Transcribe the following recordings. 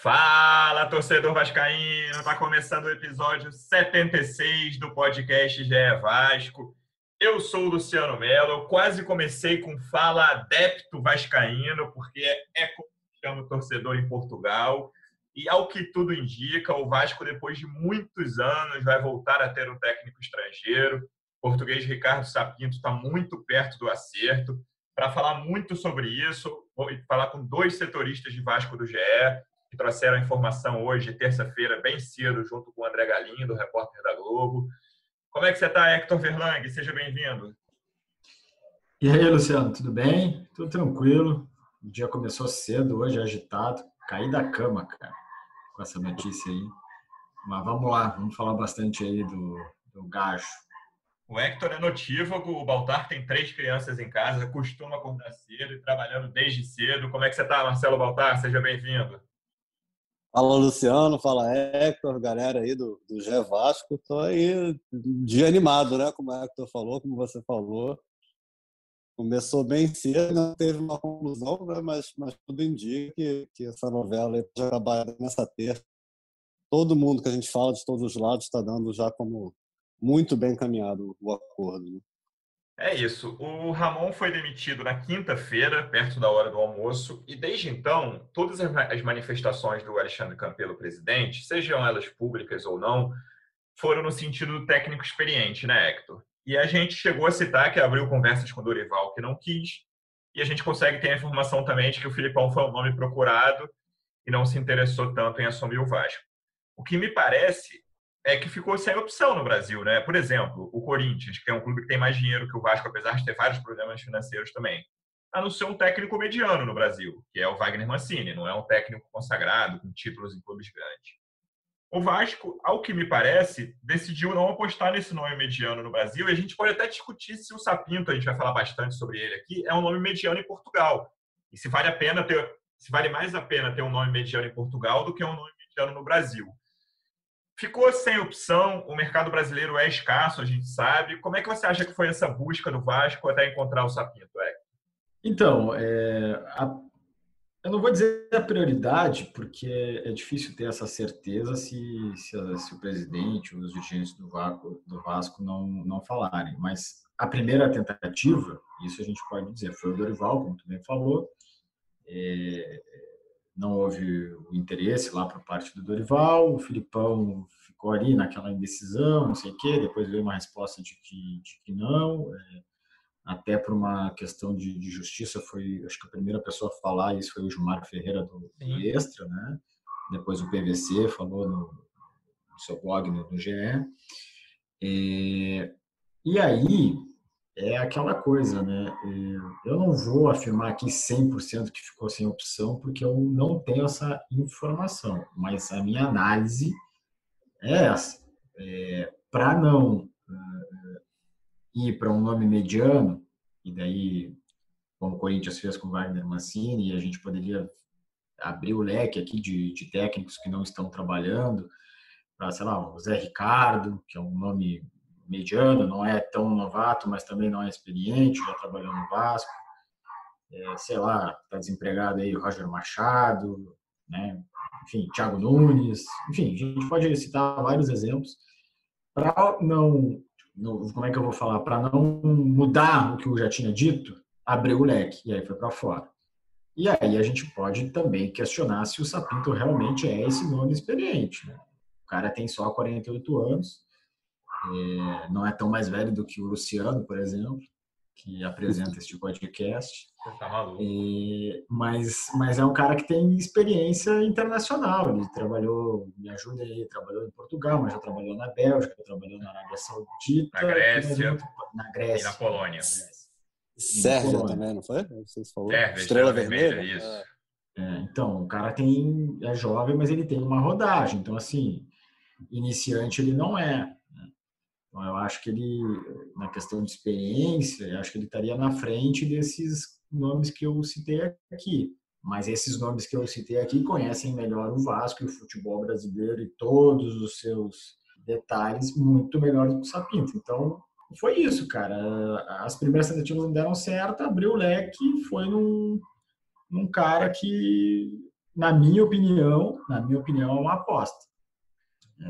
Fala, torcedor vascaíno! Está começando o episódio 76 do podcast GE Vasco. Eu sou o Luciano Mello. Eu quase comecei com fala adepto vascaíno, porque é como chama o torcedor em Portugal. E ao que tudo indica, o Vasco, depois de muitos anos, vai voltar a ter um técnico estrangeiro. O português Ricardo Sapinto está muito perto do acerto. Para falar muito sobre isso, vou falar com dois setoristas de Vasco do GE, que trouxeram a informação hoje, terça-feira, bem cedo, junto com o André Galindo, repórter da Globo. Como é que você está, Hector Verlang? Seja bem-vindo. E aí, Luciano, tudo bem? Tudo tranquilo. O dia começou cedo, hoje agitado. Caí da cama, cara, com essa notícia aí. Mas vamos lá, vamos falar bastante aí do, do gajo. O Hector é notívago, o Baltar tem três crianças em casa, costuma acordar cedo e trabalhando desde cedo. Como é que você está, Marcelo Baltar? Seja bem-vindo. Fala Luciano, fala Hector, galera aí do, do Gé Vasco. Estou aí de animado, né? Como o Hector falou, como você falou. Começou bem cedo, não teve uma conclusão, né? mas, mas tudo indica que, que essa novela já acabar nessa terça. Todo mundo que a gente fala de todos os lados está dando já como muito bem encaminhado o acordo. Né? É isso. O Ramon foi demitido na quinta-feira, perto da hora do almoço, e desde então, todas as manifestações do Alexandre Campelo, presidente, sejam elas públicas ou não, foram no sentido do técnico experiente, né, Hector? E a gente chegou a citar que abriu conversas com o Dorival que não quis, e a gente consegue ter a informação também de que o Filipão foi um nome procurado e não se interessou tanto em assumir o Vasco. O que me parece é que ficou sem opção no Brasil, né? Por exemplo, o Corinthians, que é um clube que tem mais dinheiro que o Vasco, apesar de ter vários problemas financeiros também, anunciou um técnico mediano no Brasil, que é o Wagner Mancini, não é um técnico consagrado com títulos em clubes grandes. O Vasco, ao que me parece, decidiu não apostar nesse nome mediano no Brasil, e a gente pode até discutir se o Sapinto, a gente vai falar bastante sobre ele aqui, é um nome mediano em Portugal. E se vale a pena ter, se vale mais a pena ter um nome mediano em Portugal do que um nome mediano no Brasil. Ficou sem opção, o mercado brasileiro é escasso, a gente sabe. Como é que você acha que foi essa busca do Vasco até encontrar o Sapinto, é? Então, é, a, eu não vou dizer a prioridade, porque é difícil ter essa certeza se, se, se o presidente ou os dirigentes do Vasco, do Vasco não, não falarem. Mas a primeira tentativa, isso a gente pode dizer, foi o Dorival, como tu bem falou. É, não houve o interesse lá por parte do Dorival, o Filipão ficou ali naquela indecisão, não sei o quê, depois veio uma resposta de que, de que não, é, até por uma questão de, de, justiça, foi, acho que a primeira pessoa a falar isso foi o Gilmar Ferreira do, do Extra, né? depois o PVC falou no, no seu blog, no, no GE, e, e aí, é aquela coisa, né? É, eu não vou afirmar aqui 100% que ficou sem opção, porque eu não tenho essa informação, mas a minha análise é essa. É, para não uh, ir para um nome mediano, e daí, como o Corinthians fez com Wagner Mancini, a gente poderia abrir o leque aqui de, de técnicos que não estão trabalhando, para, sei lá, o Zé Ricardo, que é um nome mediano, não é tão novato, mas também não é experiente, já trabalhou no Vasco. É, sei lá, está desempregado aí o Roger Machado, né? enfim, Thiago Nunes, enfim, a gente pode citar vários exemplos para não, como é que eu vou falar, para não mudar o que eu já tinha dito, abriu o leque e aí foi para fora. E aí a gente pode também questionar se o Sapinto realmente é esse nome experiente. Né? O cara tem só 48 anos, é, não é tão mais velho do que o Luciano, por exemplo, que apresenta esse podcast. Tá é, mas, mas é um cara que tem experiência internacional. Ele trabalhou, me ajuda aí, trabalhou em Portugal, mas já trabalhou na Bélgica, trabalhou na Arábia Saudita, na Grécia, muito, na Grécia e na Polônia. Sérvia também, não foi? Vocês. Sérvia, Estrela, Estrela Vermelha, Vermelha, isso. É, então, o cara tem é jovem, mas ele tem uma rodagem. Então, assim, iniciante ele não é. Então, eu acho que ele, na questão de experiência, eu acho que ele estaria na frente desses nomes que eu citei aqui. Mas esses nomes que eu citei aqui conhecem melhor o Vasco e o futebol brasileiro e todos os seus detalhes muito melhor do que o Sapinto. Então, foi isso, cara. As primeiras tentativas não deram certo, abriu o leque e foi num, num cara que, na minha opinião, na minha opinião, é uma aposta.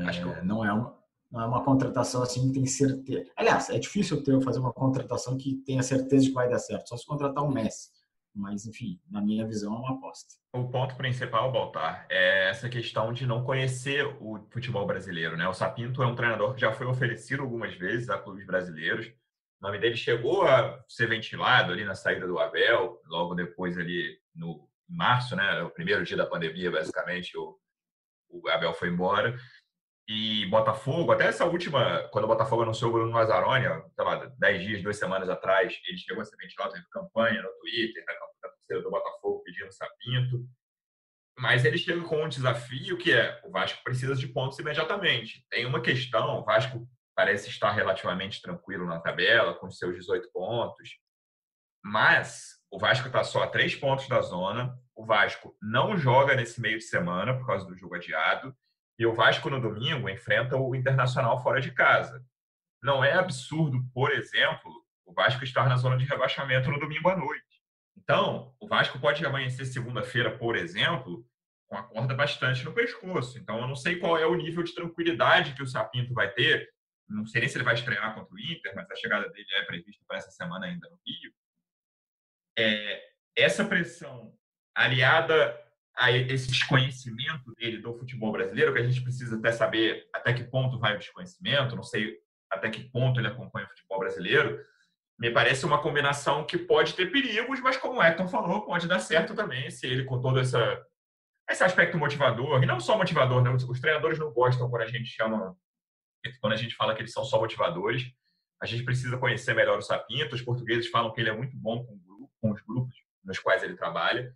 Acho que... É, não é uma, não é uma contratação assim que tem certeza. Aliás, é difícil eu fazer uma contratação que tenha certeza de que vai dar certo, só se contratar um Messi. Mas, enfim, na minha visão, é uma aposta. O ponto principal, Baltar, é essa questão de não conhecer o futebol brasileiro. Né? O Sapinto é um treinador que já foi oferecido algumas vezes a clubes brasileiros. O nome dele chegou a ser ventilado ali na saída do Abel, logo depois ali no março, né? O primeiro dia da pandemia, basicamente, o, o Abel foi embora e Botafogo, até essa última, quando o Botafogo anunciou o Bruno Mazzaroni, sei lá, 10 dias, duas semanas atrás, ele chegou a ser ventilado, teve campanha no Twitter, da torcida do Botafogo pedindo sapinto. Mas ele chega com um desafio que é: o Vasco precisa de pontos imediatamente. Tem uma questão, o Vasco parece estar relativamente tranquilo na tabela, com seus 18 pontos, mas o Vasco está só a três pontos da zona. O Vasco não joga nesse meio de semana por causa do jogo adiado e o Vasco, no domingo, enfrenta o Internacional fora de casa. Não é absurdo, por exemplo, o Vasco estar na zona de rebaixamento no domingo à noite. Então, o Vasco pode amanhecer segunda-feira, por exemplo, com a corda bastante no pescoço. Então, eu não sei qual é o nível de tranquilidade que o Sapinto vai ter. Não sei nem se ele vai estrear contra o Inter, mas a chegada dele é prevista para essa semana ainda no Rio. É, essa pressão aliada a esse desconhecimento dele do futebol brasileiro, que a gente precisa até saber até que ponto vai o desconhecimento, não sei até que ponto ele acompanha o futebol brasileiro, me parece uma combinação que pode ter perigos, mas como o Hector falou, pode dar certo também se ele com todo essa, esse aspecto motivador, e não só motivador, né? os treinadores não gostam quando a gente chama, quando a gente fala que eles são só motivadores, a gente precisa conhecer melhor o Sapinto, os portugueses falam que ele é muito bom com, com os grupos nos quais ele trabalha,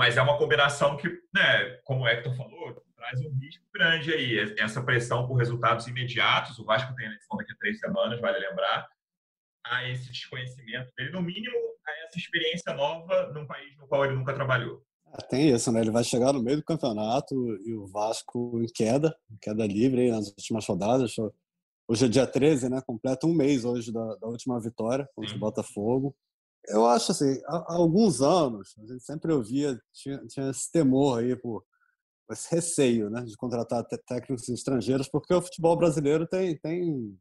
mas é uma combinação que, né, como o Hector falou, traz um risco grande aí. Essa pressão por resultados imediatos, o Vasco tem a eleição daqui a três semanas, vale lembrar, a esse desconhecimento dele, no mínimo, a essa experiência nova num país no qual ele nunca trabalhou. É, tem isso, né? Ele vai chegar no meio do campeonato e o Vasco em queda, em queda livre aí nas últimas rodadas. Hoje é dia 13, né? Completa um mês hoje da, da última vitória contra Sim. o Botafogo. Eu acho assim, há, alguns anos, a gente sempre ouvia, tinha, tinha esse temor aí por esse receio, né, de contratar técnicos estrangeiros, porque o futebol brasileiro tem tem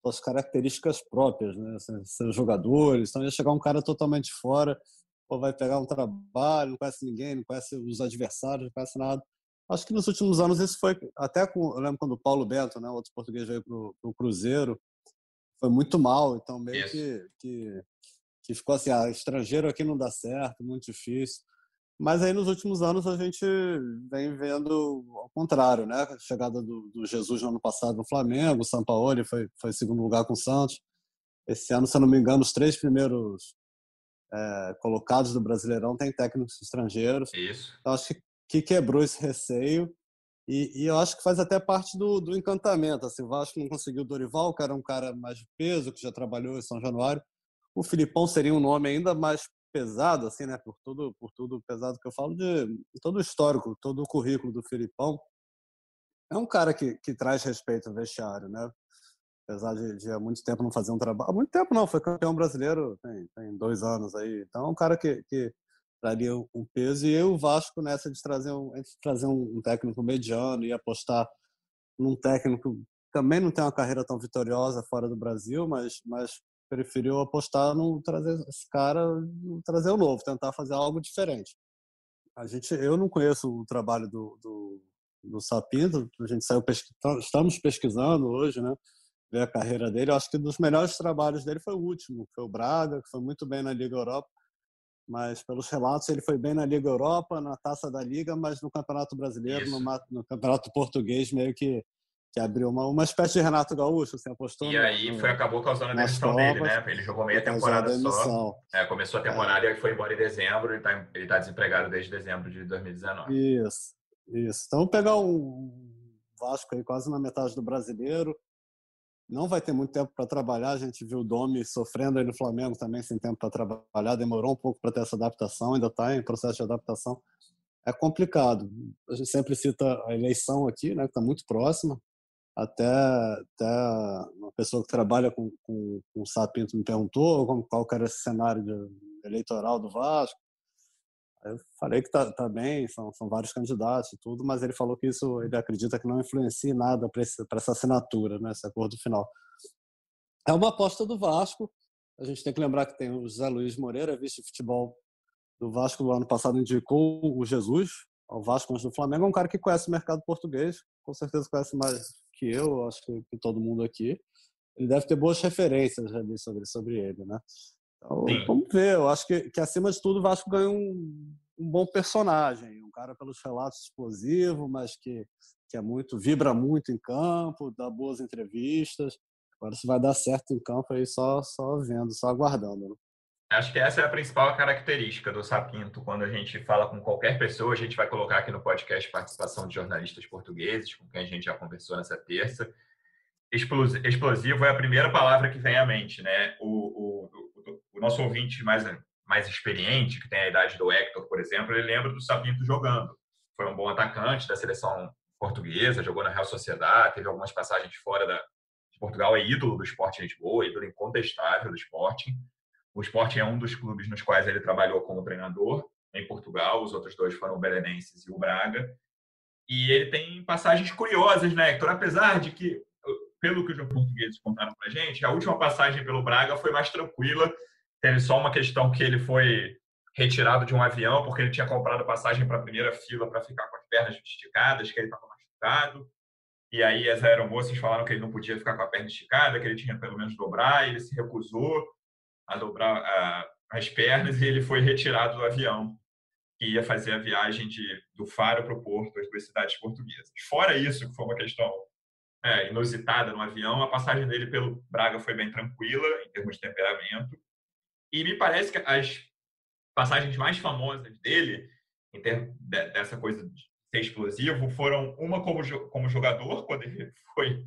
suas características próprias, né, seus jogadores, então ia chegar um cara totalmente fora, ou vai pegar um trabalho, não conhece ninguém, não conhece os adversários, não conhece nada. Acho que nos últimos anos isso foi até com, eu lembro quando o Paulo Bento, né, outro português veio para o Cruzeiro, foi muito mal, então meio que, que que ficou assim, ah, estrangeiro aqui não dá certo, muito difícil. Mas aí nos últimos anos a gente vem vendo ao contrário, né? A chegada do, do Jesus no ano passado no Flamengo, o Sampaoli foi, foi segundo lugar com o Santos. Esse ano, se eu não me engano, os três primeiros é, colocados do Brasileirão têm técnicos estrangeiros. Isso. Então acho que, que quebrou esse receio. E, e, eu acho que faz até parte do, do encantamento. Assim, o Vasco não conseguiu o Dorival, que era um cara mais de peso, que já trabalhou em São Januário. O Filipão seria um nome ainda mais pesado, assim, né? Por tudo, por tudo pesado que eu falo, de todo o histórico, todo o currículo do Filipão. É um cara que, que traz respeito ao vestiário, né? Apesar de, de há muito tempo não fazer um trabalho. Há muito tempo não, foi campeão brasileiro tem, tem dois anos aí. Então é um cara que, que traria um peso. E eu, o Vasco, nessa de trazer um, de trazer um técnico mediano e apostar num técnico também não tem uma carreira tão vitoriosa fora do Brasil, mas, mas preferiu apostar no trazer esse cara, no trazer o novo, tentar fazer algo diferente. A gente, eu não conheço o trabalho do, do, do Sapinto, a gente saiu pesqu... estamos pesquisando hoje, né? Ver a carreira dele. Eu acho que um dos melhores trabalhos dele foi o último, foi o Braga, que foi muito bem na Liga Europa. Mas pelos relatos ele foi bem na Liga Europa, na Taça da Liga, mas no Campeonato Brasileiro, no, no Campeonato Português meio que que abriu uma, uma espécie de Renato Gaúcho, assim, apostou. E aí no, foi, acabou causando a demissão dele, né? Ele jogou meia temporada só. É, começou a temporada é. e foi embora em dezembro, ele está ele tá desempregado desde dezembro de 2019. Isso, isso. Então pegar um Vasco aí quase na metade do brasileiro. Não vai ter muito tempo para trabalhar. A gente viu o Domi sofrendo aí no Flamengo também, sem tempo para trabalhar. Demorou um pouco para ter essa adaptação, ainda está em processo de adaptação. É complicado. A gente sempre cita a eleição aqui, né, que está muito próxima. Até, até uma pessoa que trabalha com, com, com o Sapinto me perguntou qual era esse cenário de, eleitoral do Vasco. Eu falei que tá, tá bem, são, são vários candidatos e tudo, mas ele falou que isso ele acredita que não influencia nada para essa assinatura, né, esse acordo final. É uma aposta do Vasco. A gente tem que lembrar que tem o José Luiz Moreira, vice futebol do Vasco do ano passado, indicou o Jesus ao Vasco antes do Flamengo. É um cara que conhece o mercado português, com certeza conhece mais que eu, acho que, todo mundo aqui. Ele deve ter boas referências ali sobre, sobre ele, né? Então, vamos ver. Eu acho que, que, acima de tudo, o Vasco ganhou um, um bom personagem. Um cara pelos relatos explosivo, mas que, que é muito, vibra muito em campo, dá boas entrevistas. Agora, se vai dar certo em campo, aí só, só vendo, só aguardando. Né? Acho que essa é a principal característica do Sapinto. Quando a gente fala com qualquer pessoa, a gente vai colocar aqui no podcast participação de jornalistas portugueses, com quem a gente já conversou nessa terça. Explosivo é a primeira palavra que vem à mente, né? O, o, o nosso ouvinte mais, mais experiente, que tem a idade do Hector, por exemplo, ele lembra do Sapinto jogando. Foi um bom atacante da seleção portuguesa, jogou na Real Sociedade, teve algumas passagens fora da, de Portugal, é ídolo do Sporting Lisboa, ídolo incontestável do Sporting. O Sporting é um dos clubes nos quais ele trabalhou como treinador em Portugal, os outros dois foram o Belenenses e o Braga. E ele tem passagens curiosas, né, Hector? Apesar de que, pelo que os portugueses contaram pra gente, a última passagem pelo Braga foi mais tranquila, Teve só uma questão que ele foi retirado de um avião porque ele tinha comprado passagem para a primeira fila para ficar com as pernas esticadas, que ele estava machucado. E aí as aeromoças falaram que ele não podia ficar com a perna esticada, que ele tinha pelo menos dobrar, e ele se recusou a dobrar a, as pernas e ele foi retirado do avião que ia fazer a viagem de, do Faro para o Porto, as duas cidades portuguesas. Fora isso, que foi uma questão é, inusitada no avião, a passagem dele pelo Braga foi bem tranquila, em termos de temperamento. E me parece que as passagens mais famosas dele, em termos dessa coisa de ser explosivo, foram uma como, como jogador, quando ele foi.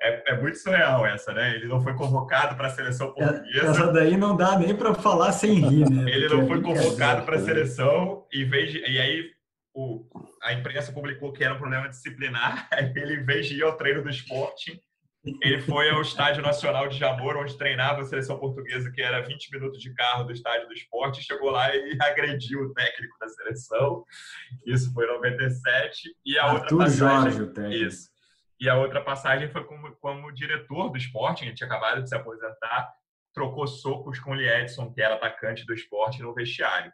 É, é muito surreal essa, né? Ele não foi convocado para a seleção é, portuguesa. Essa daí não dá nem para falar sem rir, né? ele não foi convocado para a seleção e, vez de, e aí o, a imprensa publicou que era um problema disciplinar. Ele, em vez de ir ao treino do esporte, ele foi ao Estádio Nacional de Jamor, onde treinava a seleção portuguesa, que era 20 minutos de carro do Estádio do Esporte, chegou lá e agrediu o técnico da seleção. Isso foi em 97. E a Arthur outra passagem, Jorge, o técnico. Isso. E a outra passagem foi como, como diretor do esporte, ele tinha acabado de se aposentar, trocou socos com o Liedson, que era atacante do esporte, no vestiário.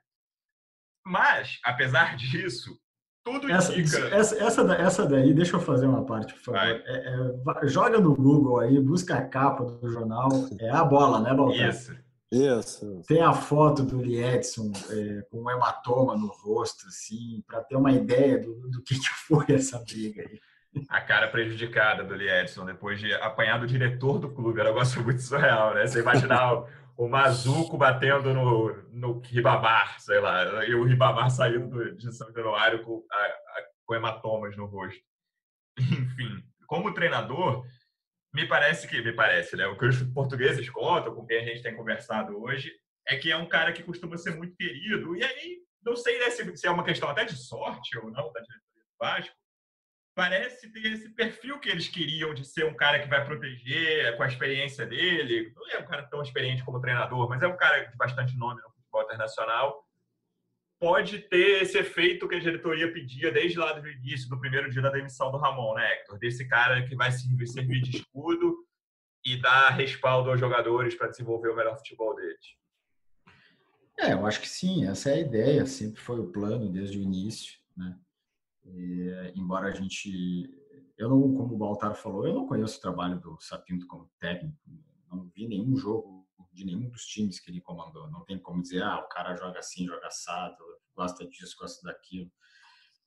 Mas, apesar disso, tudo essa, indica. Essa, essa, essa daí, deixa eu fazer uma parte, por favor. É, é, joga no Google aí, busca a capa do jornal. É a bola, né, Baltar? Isso. Isso. Tem a foto do Edson é, com um hematoma no rosto, assim, para ter uma ideia do, do que, que foi essa briga aí. A cara prejudicada do Edson depois de apanhar do diretor do clube. Era um negócio muito surreal, né? Você imaginar o Mazuco batendo no, no Ribabar, sei lá, e o Ribabar saindo de São Januário com, a, a, com hematomas no rosto. Enfim, como treinador, me parece que, me parece, né? O que os portugueses contam, com quem a gente tem conversado hoje, é que é um cara que costuma ser muito querido. E aí, não sei né, se, se é uma questão até de sorte ou não da diretoria do Vasco, parece ter esse perfil que eles queriam de ser um cara que vai proteger com a experiência dele. Não é um cara tão experiente como treinador, mas é um cara de bastante nome no futebol internacional. Pode ter esse efeito que a diretoria pedia desde lá do início, do primeiro dia da demissão do Ramon, né, Hector? Desse cara que vai servir, servir de escudo e dar respaldo aos jogadores para desenvolver o melhor futebol deles. É, eu acho que sim, essa é a ideia, sempre foi o plano desde o início, né? E, embora a gente, eu não, como o Baltar falou, eu não conheço o trabalho do Sapinto como técnico, não vi nenhum jogo de nenhum dos times que ele comandou. Não tem como dizer, ah, o cara joga assim, joga assado, gosta disso, gosta daquilo.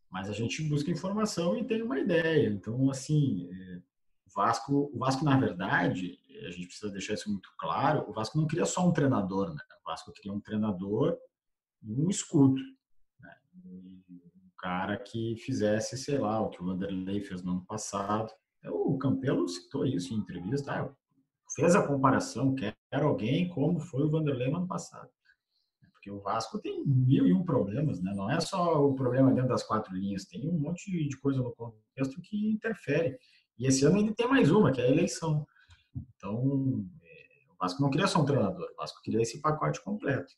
Mas a gente busca informação e tem uma ideia. Então, assim, é, o Vasco, o Vasco na verdade, a gente precisa deixar isso muito claro, o Vasco não queria só um treinador, né? O Vasco queria um treinador e um escudo. Né? Cara que fizesse, sei lá, o que o Vanderlei fez no ano passado. O Campelo citou isso em entrevista, ah, fez a comparação, quer alguém como foi o Vanderlei no ano passado. Porque o Vasco tem mil e um problemas, né? Não é só o problema dentro das quatro linhas, tem um monte de coisa no contexto que interfere. E esse ano ainda tem mais uma, que é a eleição. Então, é, o Vasco não queria só um treinador, o Vasco queria esse pacote completo.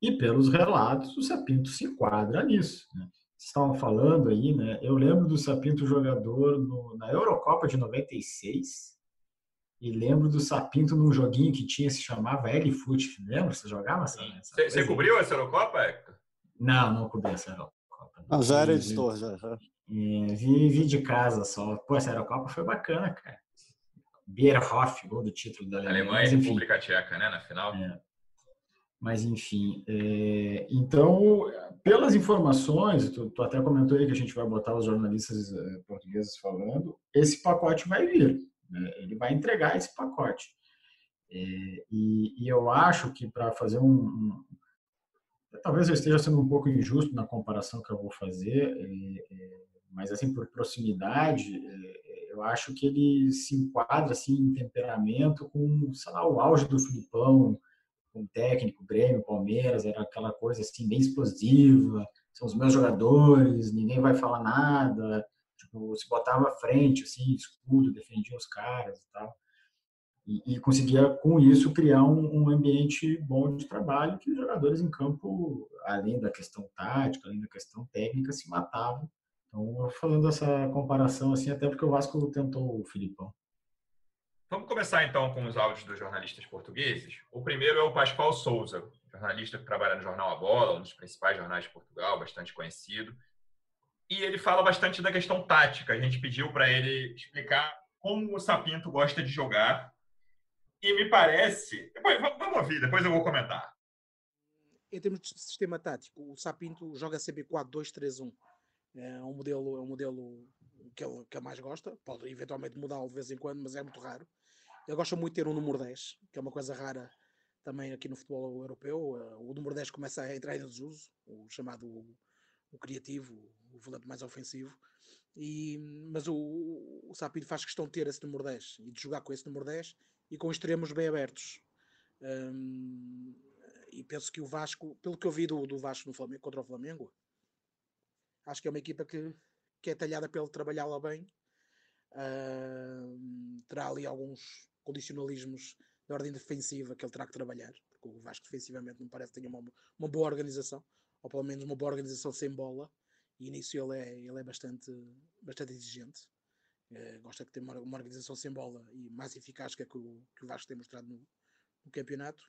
E pelos relatos, o Sapinto se enquadra nisso. Né? Vocês estavam falando aí, né? Eu lembro do Sapinto jogador no, na Eurocopa de 96 e lembro do Sapinto num joguinho que tinha se chamava L-Foot. Lembra? Você jogava essa? Você, você cobriu essa Eurocopa, Hector? Não, não cobri essa Eurocopa. Não, já era editor, já. já. Vi, vi de casa só. Pô, essa Eurocopa foi bacana, cara. Bierhoff, gol do título da Alemanha. Alemanha e República Tcheca, né, na final. É. Mas, enfim, é, então, pelas informações, tu, tu, até comentou aí que a gente vai botar os jornalistas é, portugueses falando, esse pacote vai vir, né? ele vai entregar esse pacote. É, e, e, eu acho que para fazer um, um, Talvez eu esteja sendo um pouco injusto na comparação que eu vou fazer, é, é, mas, assim, por proximidade, é, eu acho que ele se enquadra, assim, em temperamento com, sei lá, o auge do Filipão, com técnico, Grêmio, Palmeiras, era aquela coisa assim bem explosiva, são os meus jogadores, ninguém vai falar nada, tipo, se botava à frente, assim, escudo, defendia os caras e tal. E, e conseguia, com isso, criar um, um, ambiente bom de trabalho que os jogadores em campo, além da questão tática, além da questão técnica, se matavam. Então, falando essa comparação, assim, até porque o Vasco tentou o Filipão. Vamos começar então com os áudios dos jornalistas portugueses. O primeiro é o Pascoal Souza, jornalista que trabalha no jornal A Bola, um dos principais jornais de Portugal, bastante conhecido. E ele fala bastante da questão tática. A gente pediu para ele explicar como o Sapinto gosta de jogar. E me parece. Depois, vamos ouvir, depois eu vou comentar. Em termos de sistema tático, o Sapinto joga sempre 4-2-3-1. É um modelo, é um modelo que ele, que ele mais gosta. Pode eventualmente mudá-lo de vez em quando, mas é muito raro. Ele gosta muito de ter um número 10, que é uma coisa rara também aqui no futebol europeu. Eh, o número 10 começa a entrar em desuso, o chamado o criativo, o volante mais ofensivo. E, mas o, o Sapiro faz questão de ter esse número 10 e de jogar com esse número 10 e com extremos bem abertos. Um, e penso que o Vasco, pelo que eu vi do, do Vasco no Flamengo, contra o Flamengo, acho que é uma equipa que, que é talhada ele trabalhá-la bem. Uh, terá ali alguns condicionalismos de ordem defensiva que ele terá que trabalhar, porque o Vasco defensivamente não parece ter uma, uma boa organização, ou pelo menos uma boa organização sem bola, e nisso ele é, ele é bastante, bastante exigente. Uh, gosta de ter uma, uma, organização sem bola e mais eficaz que a que o, que o Vasco tem mostrado no, no campeonato.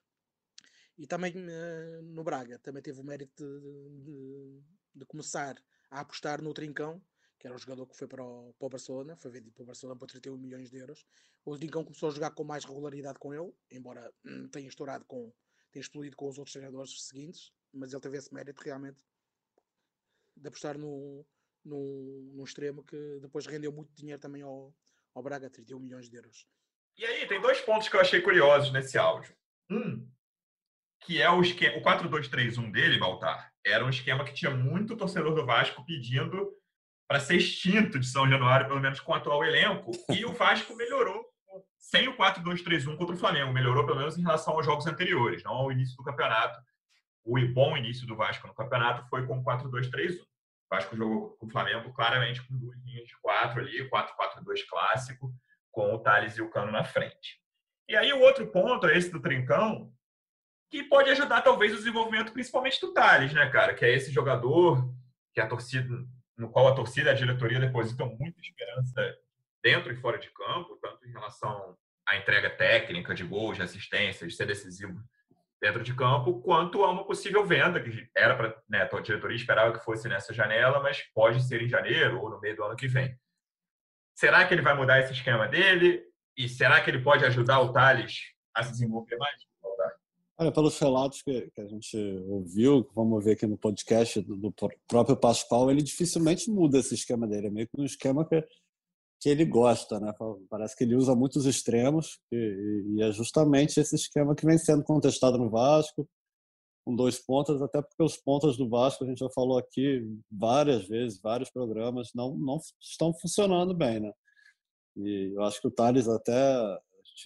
E também uh, no Braga, também teve o mérito de, de, de começar a apostar no Trincão, que era um jogador que foi para o, para o Barcelona, foi vendido para o Barcelona por 31 milhões de euros. O Trincão começou a jogar com mais regularidade com ele, embora hum, tenha estourado com, tenha explodido com os outros jogadores seguintes, mas ele teve esse mérito realmente de apostar no, no, no extremo que depois rendeu muito dinheiro também ao, ao Braga, 31 milhões de euros. E aí, tem dois pontos que eu achei curiosos nesse áudio. Um, que é o esquema, o 4-2-3-1 dele, Baltar, era um esquema que tinha muito torcedor do Vasco pedindo para ser extinto de São Januário, pelo menos com o atual elenco, e o Vasco melhorou sem o 4-2-3-1 contra o Flamengo, melhorou pelo menos em relação aos jogos anteriores, não ao início do campeonato. O bom início do Vasco no campeonato foi com 4-2-3-1. O Vasco jogou com o Flamengo claramente com duas linhas de quatro ali, 4-4-2 clássico, com o Thales e o Cano na frente. E aí o outro ponto é esse do Trincão, que pode ajudar talvez o desenvolvimento principalmente do Thales, né, cara? Que é esse jogador que a torcida, no qual a torcida e a diretoria depositam muita esperança dentro e fora de campo, tanto em relação à entrega técnica de gols, de assistências, de ser decisivo dentro de campo, quanto a uma possível venda que era para né, a diretoria esperava que fosse nessa janela, mas pode ser em janeiro ou no meio do ano que vem. Será que ele vai mudar esse esquema dele? E será que ele pode ajudar o Thales a se desenvolver mais? Olha, pelos relatos que, que, a gente ouviu, vamos ver aqui no podcast do, do, próprio Pascoal, ele dificilmente muda esse esquema dele. É meio que um esquema que, que ele gosta, né? Parece que ele usa muitos extremos e, e, é justamente esse esquema que vem sendo contestado no Vasco. com dois pontas, até porque os pontas do Vasco, a gente já falou aqui várias vezes, vários programas, não, não estão funcionando bem, né? E eu acho que o Thales até,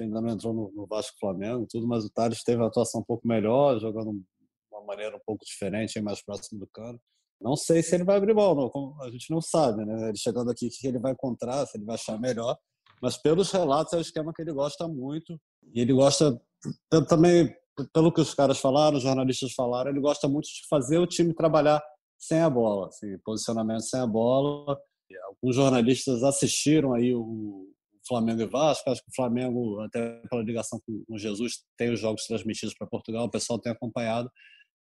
não entrou no, no Vasco Flamengo tudo, mas o Thales teve uma atuação um pouco melhor, jogando de uma maneira um pouco diferente, mais próximo do cano. Não sei se ele vai abrir mão, não, a gente não sabe, né? Ele chegando aqui, o que ele vai encontrar, se ele vai achar melhor. Mas pelos relatos, é o esquema que ele gosta muito. E ele gosta também, pelo que os caras falaram, os jornalistas falaram, ele gosta muito de fazer o time trabalhar sem a bola, assim, posicionamento sem a bola. Alguns jornalistas assistiram aí o Flamengo e Vasco. Acho que o Flamengo, até pela ligação com o Jesus, tem os jogos transmitidos para Portugal, o pessoal tem acompanhado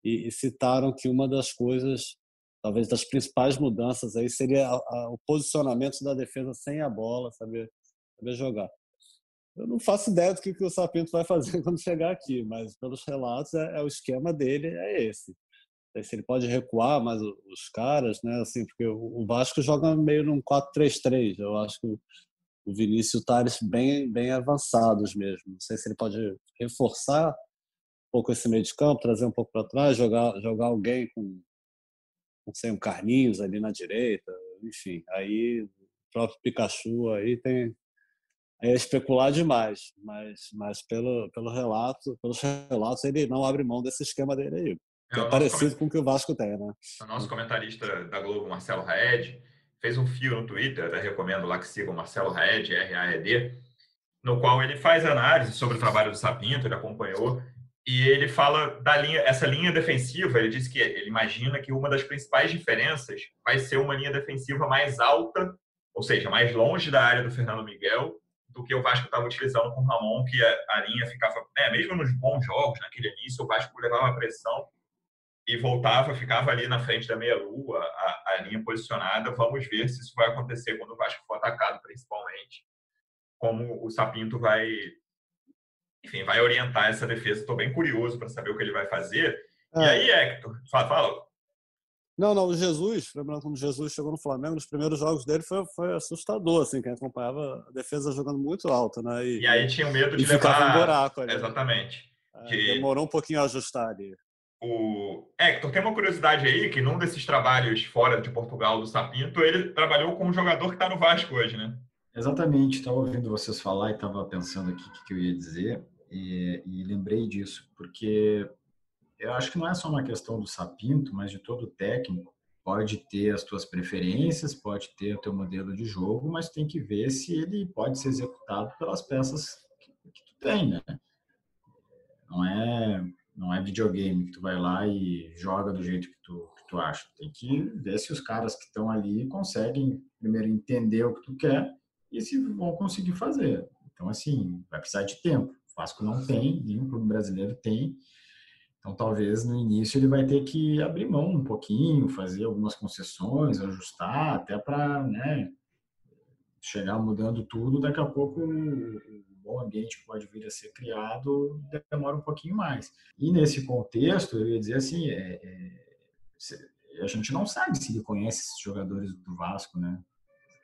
e, e citaram que uma das coisas talvez das principais mudanças aí seria a, a, o posicionamento da defesa sem a bola, saber, saber jogar. Eu não faço ideia do que, que o Sapinto vai fazer quando chegar aqui, mas pelos relatos é, é o esquema dele é esse. Se ele pode recuar mais os caras, né? Assim, porque o Vasco joga meio num 4-3-3. Eu acho que o Vinícius e o Thales bem, bem avançados mesmo. Não sei se ele pode reforçar um pouco esse meio de campo, trazer um pouco para trás, jogar, jogar alguém com não sei, um Carlinhos ali na direita, enfim. Aí o próprio Pikachu aí tem é especular demais, mas, mas pelo, pelo relato, pelos relatos, ele não abre mão desse esquema dele aí. É, é parecido com o que o Vasco tem, né? O nosso comentarista da Globo, Marcelo Raed, fez um fio no Twitter, até recomendo lá que sigam Marcelo Raed, R-A-E-D, no qual ele faz análise sobre o trabalho do Sapinto, ele acompanhou, e ele fala da linha, essa linha defensiva, ele diz que ele imagina que uma das principais diferenças vai ser uma linha defensiva mais alta, ou seja, mais longe da área do Fernando Miguel, do que o Vasco estava utilizando com o Ramon, que a, a linha ficava, né, mesmo nos bons jogos, naquele início, o Vasco levava pressão e voltava, ficava ali na frente da meia-lua, a, a linha posicionada. Vamos ver se isso vai acontecer quando o Vasco for atacado, principalmente. Como o Sapinto vai enfim, vai orientar essa defesa. Estou bem curioso para saber o que ele vai fazer. É. E aí, Hector, fala, fala. Não, não, o Jesus, lembrando quando Jesus chegou no Flamengo, nos primeiros jogos dele foi, foi assustador, assim, quem acompanhava a defesa jogando muito alto, né? E, e aí tinha medo de levar... um buraco ali. Exatamente. É, que... Demorou um pouquinho a ajustar ali. O Hector, tem uma curiosidade aí, que num desses trabalhos fora de Portugal do Sapinto, ele trabalhou com um jogador que está no Vasco hoje, né? Exatamente, estava ouvindo vocês falar e estava pensando aqui o que, eu ia dizer e, e, lembrei disso, porque eu acho que não é só uma questão do sapinto, mas de todo técnico. Pode ter as tuas preferências, pode ter o teu modelo de jogo, mas tem que ver se ele pode ser executado pelas peças que, que tu tem, né? Não é, não é videogame que tu vai lá e joga do jeito que tu, que tu acha. Tem que ver se os caras que estão ali conseguem primeiro entender o que tu quer e se vão conseguir fazer. Então, assim, vai precisar de tempo. O Vasco não tem, nenhum clube brasileiro tem. Então, talvez no início ele vai ter que abrir mão um pouquinho, fazer algumas concessões, ajustar, até para né, chegar mudando tudo. Daqui a pouco bom ambiente que pode vir a ser criado demora um pouquinho mais. E nesse contexto, eu ia dizer assim, é, é, a gente não sabe se ele conhece esses jogadores do Vasco, né?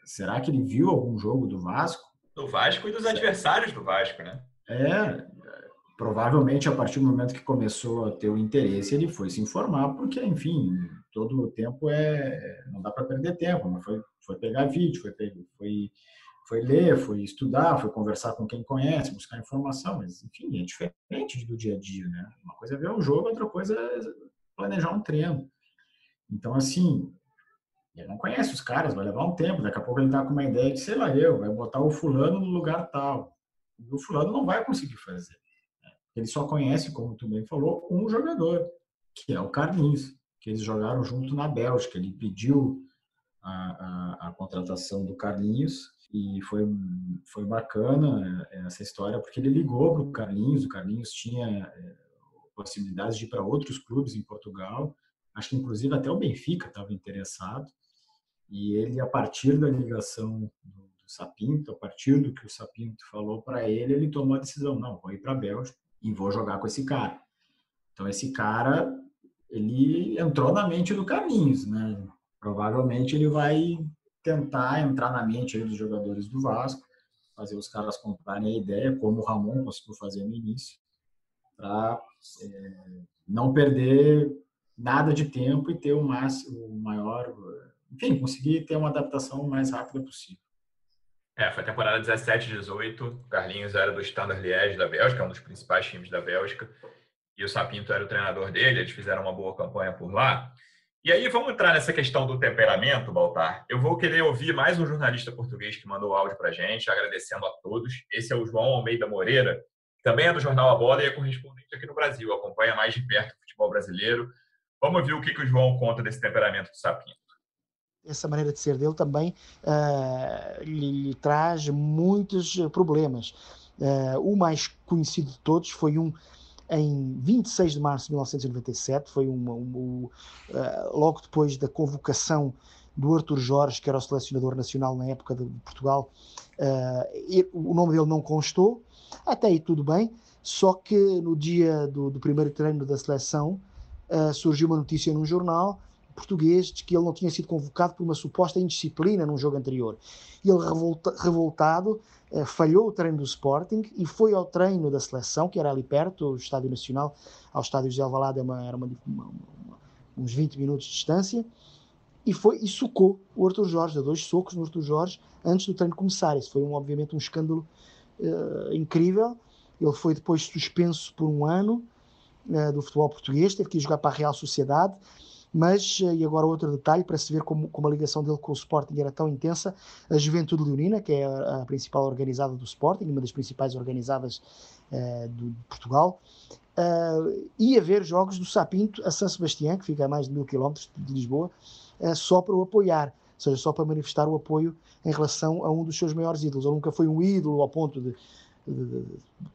Será que ele viu algum jogo do Vasco? Do Vasco e dos adversários do Vasco, né? É, provavelmente a partir do momento que começou a ter o interesse, ele foi se informar, porque, enfim, todo o tempo é. Não dá para perder tempo, mas foi, foi pegar vídeo, foi, foi, foi ler, foi estudar, foi conversar com quem conhece, buscar informação, mas, enfim, é diferente do dia a dia, né? Uma coisa é ver o jogo, outra coisa é planejar um treino. Então, assim, ele não conhece os caras, vai levar um tempo. Daqui a pouco ele tá com uma ideia de, sei lá, eu, vai botar o fulano no lugar tal. E o fulano não vai conseguir fazer. Né? Ele só conhece, como tu bem falou, um jogador, que é o Carlinhos, que eles jogaram junto na Bélgica. Ele pediu a, a, a contratação do Carlinhos e foi, foi bacana é, essa história, porque ele ligou para o Carlinhos, o Carlinhos tinha é, possibilidades de ir para outros clubes em Portugal, acho que inclusive até o Benfica estava interessado, e ele, a partir da ligação do, Sapinto, a partir do que o Sapinto falou para ele, ele tomou a decisão: não, vou ir para a Bélgica e vou jogar com esse cara. Então, esse cara, ele entrou na mente do Carlinhos, né? Provavelmente ele vai tentar entrar na mente dos jogadores do Vasco, fazer os caras comprarem a ideia, como o Ramon conseguiu fazer no início. para é, não perder nada de tempo e ter o máximo, o maior, enfim, conseguir ter uma adaptação o mais rápida possível. É, foi a temporada 17, 18. Carlinhos era do Standard Liège da Bélgica, um dos principais times da Bélgica. E o Sapinto era o treinador dele, eles fizeram uma boa campanha por lá. E aí vamos entrar nessa questão do temperamento, Baltar. Eu vou querer ouvir mais um jornalista português que mandou áudio para gente, agradecendo a todos. Esse é o João Almeida Moreira, também é do Jornal A Bola e é correspondente aqui no Brasil, acompanha mais de perto o futebol brasileiro. Vamos ver o que, que o João conta desse temperamento do Sapinto essa maneira de ser dele também uh, lhe, lhe, traz muitos problemas. Uh, o mais conhecido de todos foi um em 26 de março de 1997, foi uma, uma, uh, logo depois da convocação do Arthur Jorge, que era o selecionador nacional na época de, de Portugal, uh, o nome dele não constou, até aí tudo bem, só que no dia do, do primeiro treino da seleção uh, surgiu uma notícia num jornal português de que ele não tinha sido convocado por uma suposta indisciplina num jogo anterior. Ele, revolta, revoltado, eh, falhou o treino do Sporting e foi ao treino da seleção, que era ali perto, o Estádio Nacional, ao Estádio José Alvalade, era, uma, uma, uns 20 minutos de distância, e foi e socou o Arthur Jorge, deu dois socos no Arthur Jorge antes do treino começar. Isso foi um, obviamente um escândalo uh, incrível. Ele foi depois suspenso por um ano uh, do futebol português, teve que ir jogar para a Real Sociedade mas, eh, e agora outro detalhe, para se ver como, como a ligação dele com o Sporting era tão intensa, a Juventude Leonina, que é a, a principal organizada do Sporting, uma das principais organizadas uh, do, de Portugal, uh, ia ver jogos do Sapinto a São Sebastião, que fica a mais de mil quilómetros de Lisboa, uh, só para o apoiar, ou seja, só para manifestar o apoio em relação a um dos seus maiores ídolos. Ele nunca foi um ídolo ao ponto de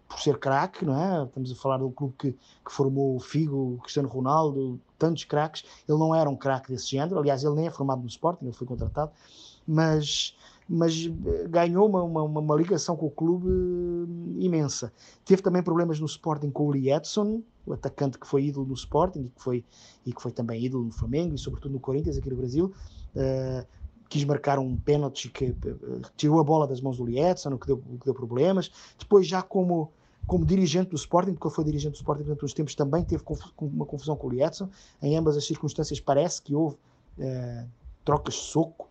por ser craque, não é? Estamos a falar um clube que, que formou o Figo, o Cristiano Ronaldo, tantos craques. Ele não era um craque desse género, aliás, ele nem é formado no Sporting, ele foi contratado, mas, mas eh, ganhou uma, uma, uma ligação com o clube eh, imensa. Teve também problemas no Sporting com o Lee Edson, o atacante que foi ídolo no Sporting e que foi, e que foi também ídolo no Flamengo e sobretudo no Corinthians aqui no Brasil. Uh, quis marcar um pênalti que eh, tirou a bola das mãos do Lietzen, o que deu, o que deu problemas. Depois, já como, como dirigente do Sporting, porque ele foi dirigente do Sporting durante uns tempos, também teve uma confusão com o Lietzen. Em ambas as circunstâncias, parece que houve eh, trocas de soco.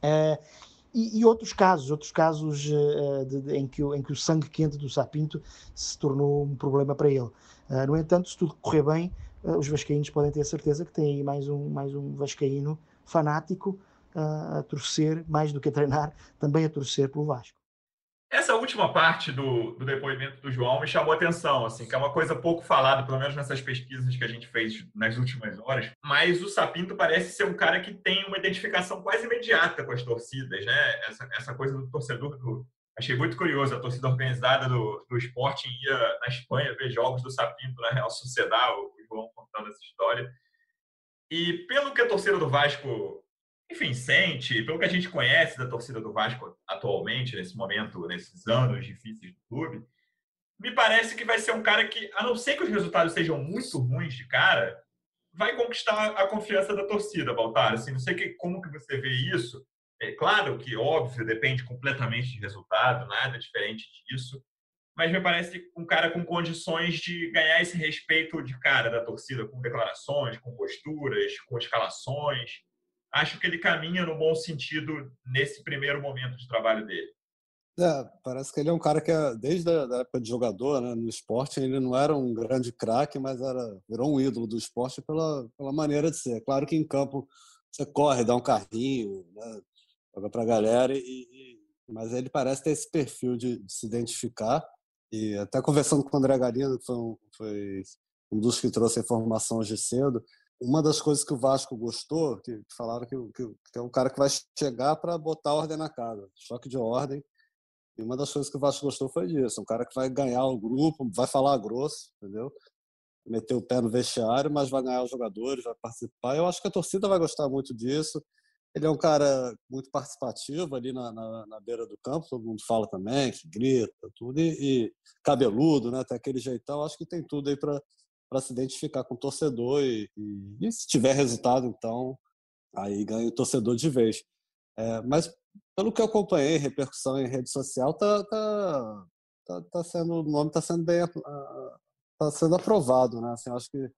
Eh, e, e, outros casos, outros casos de, de, em, que, em que o sangue quente do Sapinto se tornou um problema para ele. no entanto, se tudo correr bem, os vascaínos podem ter certeza que tem aí mais um, mais um vascaíno fanático a, torcer, mais do que treinar, também a torcer pelo Vasco. Essa última parte do, do, depoimento do João me chamou a atenção, assim, que é uma coisa pouco falada, pelo menos nessas pesquisas que a gente fez nas últimas horas. Mas o Sapinto parece ser um cara que tem uma identificação quase imediata com as torcidas, né? Essa, essa coisa do torcedor do. Achei muito curioso, a torcida organizada do, do Sporting ia na Espanha ver jogos do Sapinto na Real Sociedade, o João contando essa história. E pelo que a torcida do Vasco enfim, sente, pelo que a gente conhece da torcida do Vasco atualmente, nesse momento, nesses anos difíceis do clube, me parece que vai ser um cara que, a não ser que os resultados sejam muito ruins de cara, vai conquistar a confiança da torcida, Baltar. Assim, não sei que, como que você vê isso. É claro que, óbvio, depende completamente de resultado, nada diferente disso. Mas me parece um cara com condições de ganhar esse respeito de cara da torcida, com declarações, com posturas, com escalações acho que ele caminha no bom sentido nesse primeiro momento de trabalho dele. É, parece que ele é um cara que, é, desde a época de jogador, né, no esporte, ele não era um grande craque, mas era, virou um ídolo do esporte pela, pela maneira de ser. Claro que em campo você corre, dá um carrinho, né, joga para a galera, e, e, mas ele parece ter esse perfil de, de, se identificar. E até conversando com o André Garino, que foi um, foi um dos que trouxe a informação hoje cedo, uma das coisas que o Vasco gostou, que falaram que, que, que é um cara que vai chegar para botar ordem na casa, choque de ordem. E uma das coisas que o Vasco gostou foi disso, um cara que vai ganhar o grupo, vai falar grosso, entendeu? Meter o pé no vestiário, mas vai ganhar os jogadores, vai participar. Eu acho que a torcida vai gostar muito disso. Ele é um cara muito participativo ali na, na, na beira do campo, todo mundo fala também, que grita, tudo, e, e cabeludo, né? Tem aquele jeitão. Acho que tem tudo aí para para se identificar com o torcedor e, e, e, se tiver resultado, então, aí ganha o torcedor de vez. É, mas, pelo que eu acompanhei, repercussão em rede social, tá, tá, tá, tá sendo, o nome está sendo bem tá sendo aprovado, né? Assim, acho que,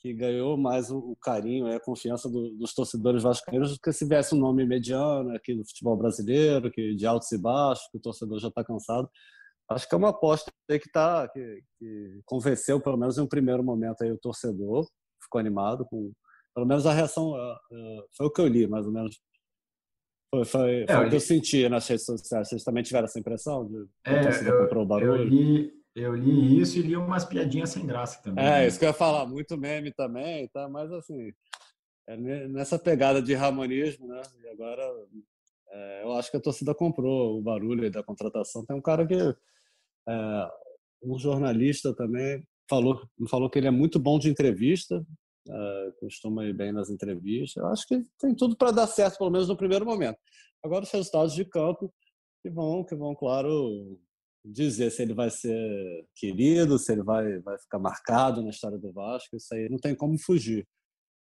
que ganhou mais o, carinho e a confiança do, dos torcedores vascaínos do que se viesse um nome mediano aqui do futebol brasileiro, que de altos e baixos, que o torcedor já está cansado. Acho que é uma aposta que, tá, que, que convenceu, pelo menos em um primeiro momento, aí, o torcedor, ficou animado com. Pelo menos a reação foi o que eu li, mais ou menos. Foi, foi, é, foi o que eu senti nas redes sociais. Vocês também tiveram essa impressão de é, eu, comprou o barulho? Eu li, eu li isso e li umas piadinhas sem graça também. É, né? isso que eu ia falar, muito meme também, tá? mas assim, é nessa pegada de ramonismo, né? E agora é, eu acho que a torcida comprou o barulho da contratação. Tem um cara que. É, um jornalista também falou, falou que ele é muito bom de entrevista, uh, costuma ir bem nas entrevistas. Eu acho que tem tudo para dar certo, pelo menos no primeiro momento. Agora, os resultados de campo que vão, que vão, claro, dizer se ele vai ser querido, se ele vai, vai ficar marcado na história do Vasco. Isso aí não tem como fugir.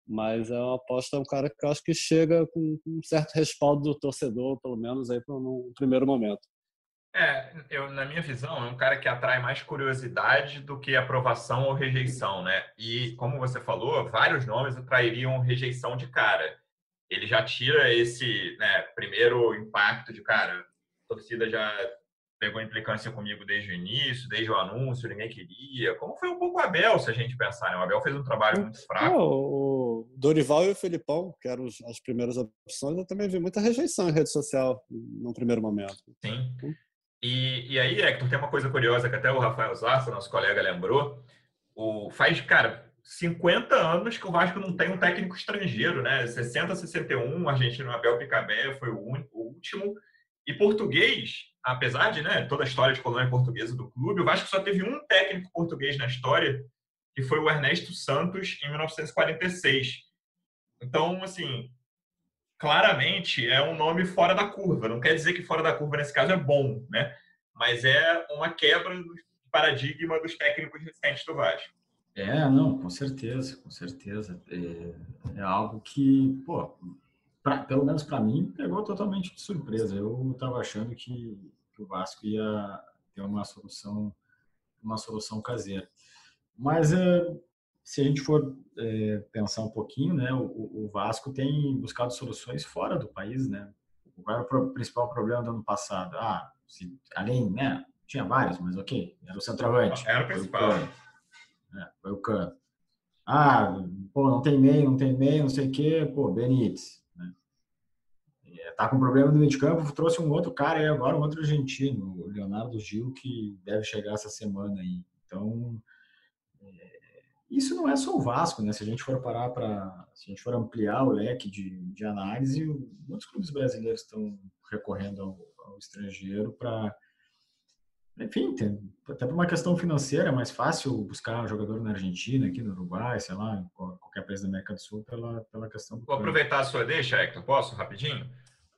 Mas é uma aposta, é um cara que eu acho que chega com um certo respaldo do torcedor, pelo menos aí para um primeiro momento. É, eu, na minha visão, é um cara que atrai mais curiosidade do que aprovação ou rejeição, né? E, como você falou, vários nomes atrairiam rejeição de cara. Ele já tira esse né, primeiro impacto de, cara, a torcida já pegou implicância comigo desde o início, desde o anúncio, ninguém queria. Como foi um pouco o Abel, se a gente pensar, né? O Abel fez um trabalho muito fraco. o Dorival e o Felipão, que eram as primeiras opções, eu também vi muita rejeição em rede social no primeiro momento. Sim. Então, e, e aí, Hector, tem uma coisa curiosa que até o Rafael Zassa, nosso colega, lembrou. O, faz, cara, 50 anos que o Vasco não tem um técnico estrangeiro, né? 60, 61, o argentino Abel Picabé foi o, único, o último. E português, apesar de né, toda a história de colônia portuguesa do clube, o Vasco só teve um técnico português na história, que foi o Ernesto Santos, em 1946. Então, assim, claramente é um nome fora da curva. Não quer dizer que fora da curva nesse caso é bom, né? Mas é uma quebra do paradigma dos técnicos recentes do Vasco. É, não, com certeza, com certeza. É, é algo que, pô, pra, pelo menos para mim, pegou totalmente de surpresa. Eu estava achando que, que, o Vasco ia ter uma solução, uma solução caseira. Mas é, se a gente for é, pensar um pouquinho, né, o, o, Vasco tem buscado soluções fora do país, né? Qual era o principal problema do ano passado? Ah, se, além, né, tinha vários, mas ok, era o centroavante. Era o principal. É, foi o Cano. Ah, pô, não tem meio, não tem meio, não sei o quê, pô, Benítez. Né? É, tá com problema no meio de campo, trouxe um outro cara aí agora, um outro argentino, o Leonardo Gil, que deve chegar essa semana aí. Então, isso não é só o Vasco, né? Se a gente for parar para, se a gente for ampliar o leque de, de análise, muitos clubes brasileiros estão recorrendo ao, ao estrangeiro para, enfim, tem, até por uma questão financeira é mais fácil buscar um jogador na Argentina, aqui no Uruguai, sei lá, em qualquer país da América do Sul, pela, pela questão. Vou aproveitar a sua deixa, Hector, posso rapidinho?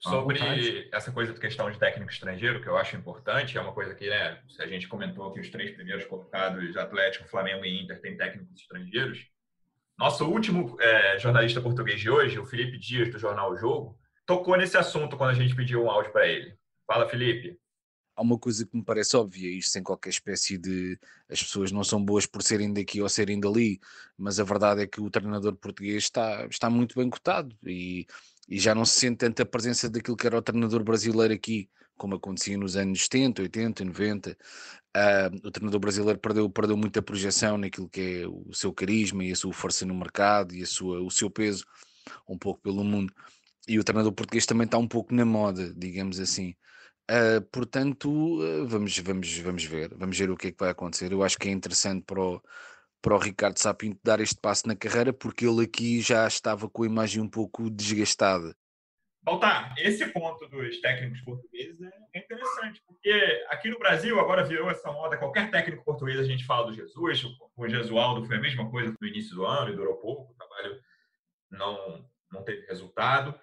Sobre essa coisa de questão de técnico estrangeiro, que eu acho importante, é uma coisa que, né, a gente comentou que os três primeiros colocados, Atlético, Flamengo e Inter, têm técnicos estrangeiros. Nosso último é, jornalista português de hoje, o Felipe Dias, do Jornal o Jogo, tocou nesse assunto quando a gente pediu um áudio para ele. Fala, Felipe. Há uma coisa que me parece óbvia, isto sem qualquer espécie de. As pessoas não são boas por serem daqui ou serem dali, mas a verdade é que o treinador português está, está muito bem cotado e e já não se sente tanta presença daquilo que era o treinador brasileiro aqui, como acontecia nos anos 70, 80, 90. Uh, o treinador brasileiro perdeu, perdeu muita projeção naquilo que é o seu carisma e a sua força no mercado e a sua, o seu peso um pouco pelo mundo. E o treinador português também está um pouco na moda, digamos assim. Uh, portanto, uh, vamos, vamos, vamos ver, vamos ver o que é que vai acontecer. Eu acho que é interessante para o, para o Ricardo Sapinto dar este passo na carreira, porque ele aqui já estava com a imagem um pouco desgastada. Baltar, esse ponto dos técnicos portugueses é interessante, porque aqui no Brasil agora virou essa moda, qualquer técnico português a gente fala do Jesus, o Jesualdo foi a mesma coisa no início do ano e durou pouco, o trabalho não, não teve resultado.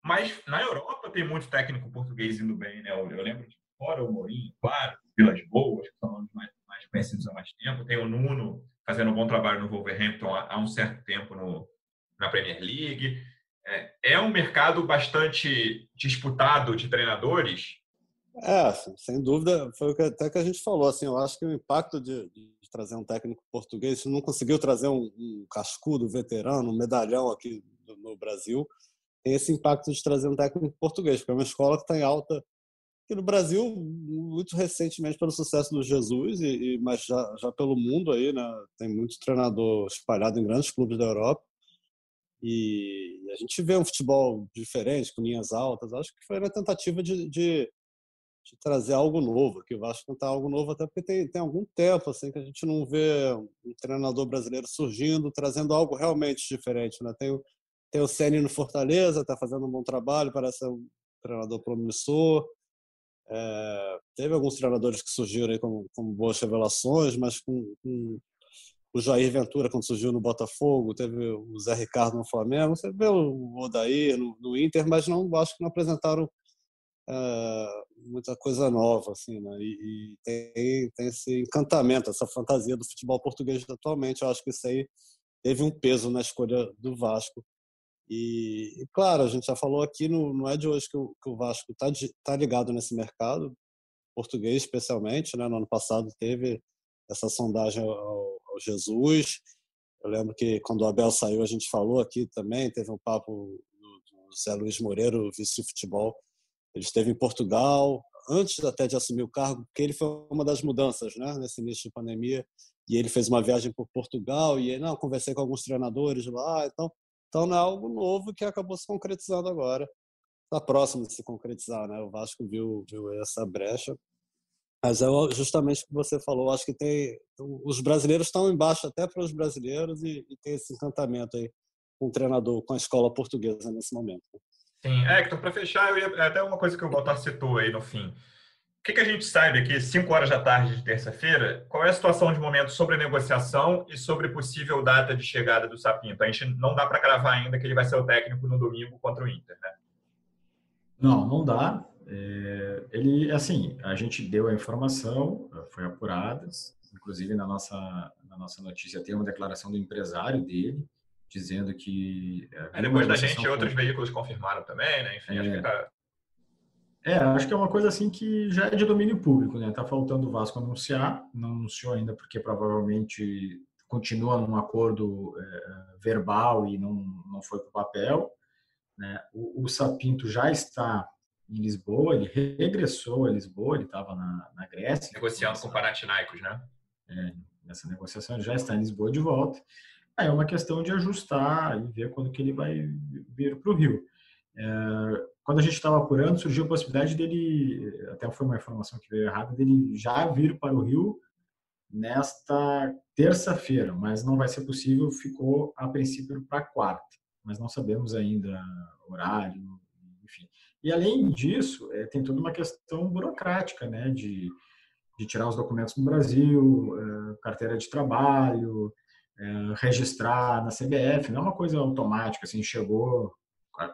Mas na Europa tem muito técnico português indo bem, né? Eu, lembro de fora o Mourinho, claro, Vilas Boas, que são mais, mais conhecidos há mais tempo, tem o Nuno, fazendo um bom trabalho no Wolverhampton há, um certo tempo no, na Premier League. É, é, um mercado bastante disputado de treinadores. É, sem dúvida, foi até que a gente falou. Assim, eu acho que o impacto de, de trazer um técnico português, não conseguiu trazer um, um cascudo, veterano, um medalhão aqui no Brasil, tem esse impacto de trazer um técnico português, porque é uma escola que está em alta aqui no Brasil, muito recentemente pelo sucesso do Jesus, e, e, mas já, já pelo mundo aí, né? Tem muito treinador espalhado em grandes clubes da Europa. E a gente vê um futebol diferente, com linhas altas. Acho que foi uma tentativa de, de, de trazer algo novo, que o Vasco tentar algo novo, até porque tem, tem algum tempo assim que a gente não vê um treinador brasileiro surgindo, trazendo algo realmente diferente. Né? Tem, tem o Ceni no Fortaleza, está fazendo um bom trabalho, parece um treinador promissor. É, teve alguns treinadores que surgiram como, como boas revelações, mas com, com o Jair Ventura quando surgiu no Botafogo, teve o Zé Ricardo no Flamengo, você vê o Odair no, no Inter, mas não acho que não apresentaram é, muita coisa nova, assim, né? E, e, tem, tem esse encantamento, essa fantasia do futebol português atualmente. Eu acho que isso aí teve um peso na escolha do Vasco. E, claro, a gente já falou aqui, no, não é de hoje que o, que o Vasco está tá ligado nesse mercado português, especialmente, né? No ano passado teve essa sondagem ao, ao Jesus. Eu lembro que quando o Abel saiu, a gente falou aqui também, teve um papo do Zé Luiz Moreiro, vice de futebol. Ele esteve em Portugal, antes até de assumir o cargo, porque ele foi uma das mudanças né, nesse início de pandemia. E ele fez uma viagem por Portugal e não, conversei com alguns treinadores lá. Então, então não é algo novo que acabou se concretizando agora. Está próximo de se concretizar. Né? O Vasco viu, viu essa brecha mas é justamente o que você falou, acho que tem os brasileiros estão embaixo até para os brasileiros e, e, tem esse encantamento aí com o treinador, com a escola portuguesa nesse momento. Sim, Hector, para fechar, eu ia, é até uma coisa que o Baltar citou aí no fim. O que, que a gente sabe aqui, 5 horas da tarde de terça-feira, qual é a situação de momento sobre negociação e sobre possível data de chegada do Sapinto? A gente não dá para cravar ainda que ele vai ser o técnico no domingo contra o Inter, né? Não, não dá. É, ele, assim, a gente deu a informação, foi apurada, inclusive na nossa, na nossa notícia tem uma declaração do empresário dele, dizendo que... É, depois da gente, outros veículos confirmaram também, né? Enfim, é, acho que tá... É, acho que é uma coisa assim que já é de domínio público, né? Tá faltando o Vasco anunciar, não anunciou ainda porque provavelmente continua num acordo é, verbal e não, não foi para o papel. Né? O, o Sapinto já está em Lisboa, ele regressou a Lisboa, ele estava na, na, Grécia. Negociando com o Panathinaikos, né? É, nessa negociação ele já está em Lisboa de volta. Aí é uma questão de ajustar e ver quando que ele vai vir para o Rio. É, quando a gente estava apurando, surgiu a possibilidade dele, até foi uma informação que veio errada, dele já vir para o Rio nesta terça-feira, mas não vai ser possível, ficou a princípio para quarta, mas não sabemos ainda horário, enfim. E além disso, é, tem toda uma questão burocrática, né, de, de tirar os documentos no Brasil, é, carteira de trabalho, é, registrar na CBF, não é uma coisa automática, assim, chegou,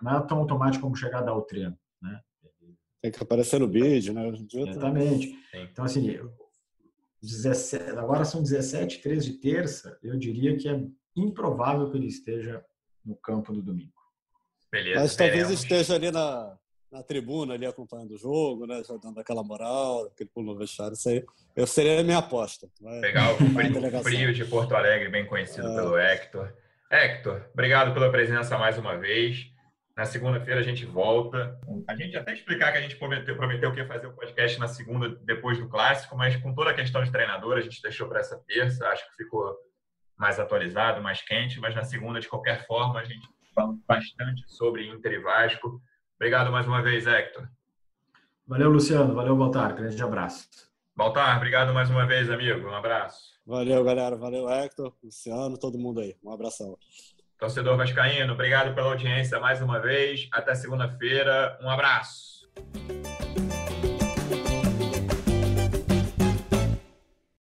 não é tão automático como chegar a dar o treino, né? Tem que aparecer no vídeo, né? Exatamente. Então, assim, 17, agora são 17, 13 de terça, eu diria que é improvável que ele esteja no campo no domingo. Beleza. Mas talvez esteja ali na, na tribuna ali acompanhando o jogo, né? Já dando aquela moral, aquele pulo no vestiário. Isso aí eu seria a minha aposta. Vai, Legal, o frio, frio, de Porto Alegre, bem conhecido é. pelo Hector. Hector, obrigado pela presença mais uma vez. Na segunda-feira a gente volta. A gente até explicar que a gente prometeu, prometeu que ia fazer o podcast na segunda, depois do clássico, mas com toda a questão de treinador, a gente deixou para essa terça. Acho que ficou mais atualizado, mais quente, mas na segunda, de qualquer forma, a gente fala bastante sobre Inter e Vasco. Obrigado mais uma vez, Hector. Valeu, Luciano. Valeu, Baltar. Grande abraço. Baltar, obrigado mais uma vez, amigo. Um abraço. Valeu, galera. Valeu, Hector, Luciano, todo mundo aí. Um abração. Torcedor Vascaíno, obrigado pela audiência mais uma vez. Até segunda-feira. Um abraço.